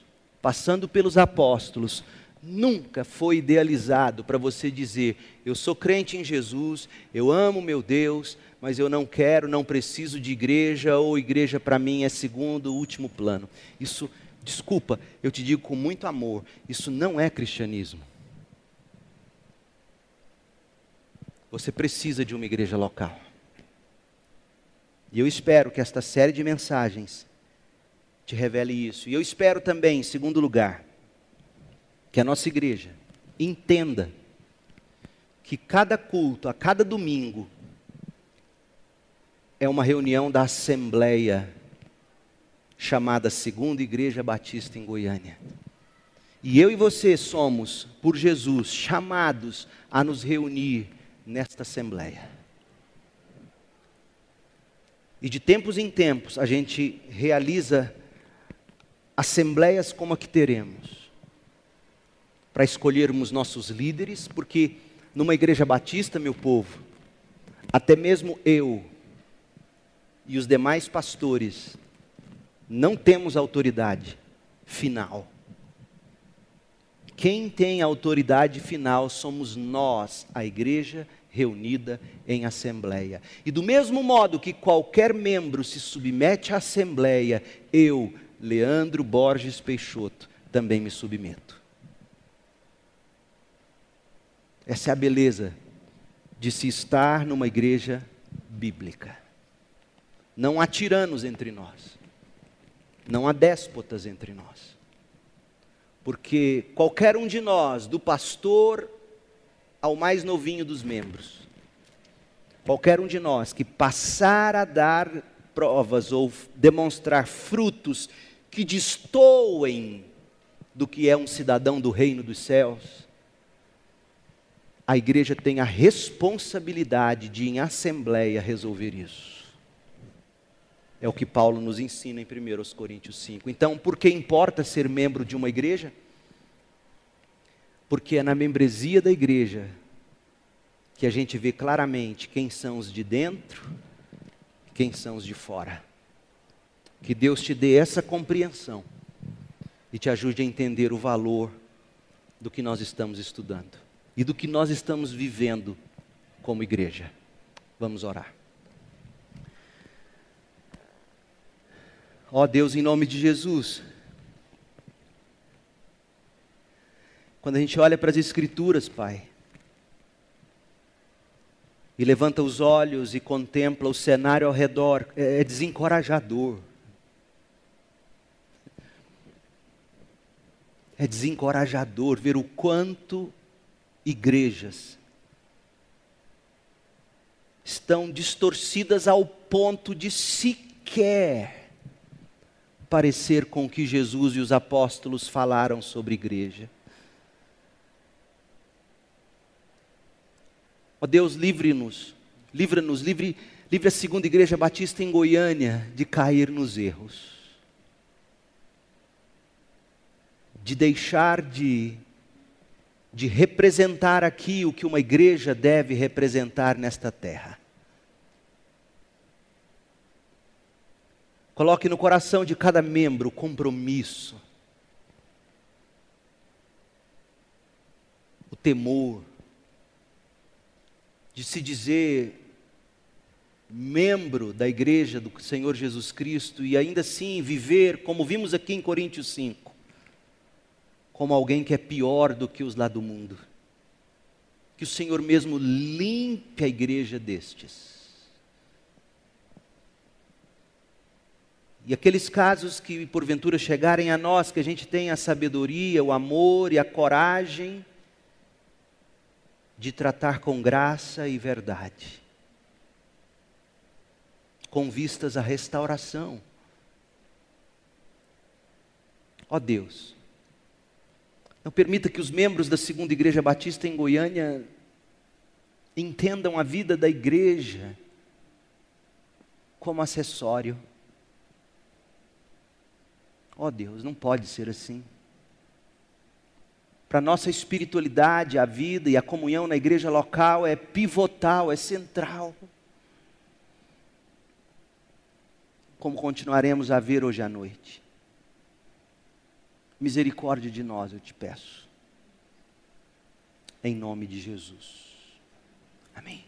passando pelos apóstolos, nunca foi idealizado para você dizer: eu sou crente em Jesus, eu amo meu Deus, mas eu não quero, não preciso de igreja, ou igreja para mim é segundo, último plano. Isso, desculpa, eu te digo com muito amor, isso não é cristianismo. Você precisa de uma igreja local. E eu espero que esta série de mensagens te revele isso. E eu espero também, em segundo lugar, que a nossa igreja entenda que cada culto, a cada domingo, é uma reunião da Assembleia chamada Segunda Igreja Batista em Goiânia. E eu e você somos, por Jesus, chamados a nos reunir nesta Assembleia. E de tempos em tempos a gente realiza assembleias como a que teremos, para escolhermos nossos líderes, porque numa igreja batista, meu povo, até mesmo eu e os demais pastores não temos autoridade final. Quem tem autoridade final somos nós, a igreja reunida em assembleia. E do mesmo modo que qualquer membro se submete à assembleia, eu, Leandro Borges Peixoto, também me submeto. Essa é a beleza de se estar numa igreja bíblica. Não há tiranos entre nós. Não há déspotas entre nós. Porque qualquer um de nós, do pastor ao mais novinho dos membros, qualquer um de nós que passar a dar provas ou demonstrar frutos que destoem do que é um cidadão do reino dos céus, a igreja tem a responsabilidade de, em assembleia, resolver isso. É o que Paulo nos ensina em 1 Coríntios 5. Então, por que importa ser membro de uma igreja? Porque é na membresia da igreja que a gente vê claramente quem são os de dentro e quem são os de fora. Que Deus te dê essa compreensão e te ajude a entender o valor do que nós estamos estudando e do que nós estamos vivendo como igreja. Vamos orar. Ó oh Deus, em nome de Jesus. Quando a gente olha para as Escrituras, Pai, e levanta os olhos e contempla o cenário ao redor, é, é desencorajador. É desencorajador ver o quanto igrejas estão distorcidas ao ponto de sequer parecer com o que Jesus e os apóstolos falaram sobre igreja. Ó oh Deus, livre-nos, livra-nos, livre, livre a segunda igreja batista em Goiânia de cair nos erros, de deixar de de representar aqui o que uma igreja deve representar nesta terra. Coloque no coração de cada membro o compromisso, o temor de se dizer membro da igreja do Senhor Jesus Cristo e ainda assim viver como vimos aqui em Coríntios 5 como alguém que é pior do que os lá do mundo. Que o Senhor mesmo limpe a igreja destes. E aqueles casos que porventura chegarem a nós, que a gente tenha a sabedoria, o amor e a coragem de tratar com graça e verdade, com vistas à restauração. Ó Deus, não permita que os membros da Segunda Igreja Batista em Goiânia entendam a vida da igreja como acessório. Oh Deus, não pode ser assim. Para nossa espiritualidade, a vida e a comunhão na igreja local é pivotal, é central. Como continuaremos a ver hoje à noite. Misericórdia de nós, eu te peço. Em nome de Jesus. Amém.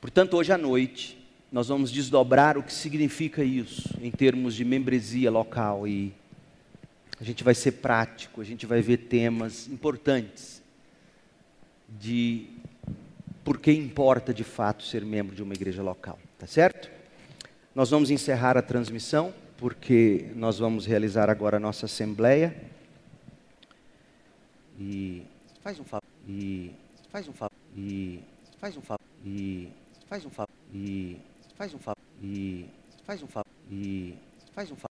Portanto, hoje à noite, nós vamos desdobrar o que significa isso em termos de membresia local e a gente vai ser prático, a gente vai ver temas importantes de por que importa de fato ser membro de uma igreja local, tá certo? Nós vamos encerrar a transmissão porque nós vamos realizar agora a nossa assembleia. E faz um favor. E faz um favor. E faz um favor. E faz um favor. E faz um favor. E faz um favor. E faz um favor.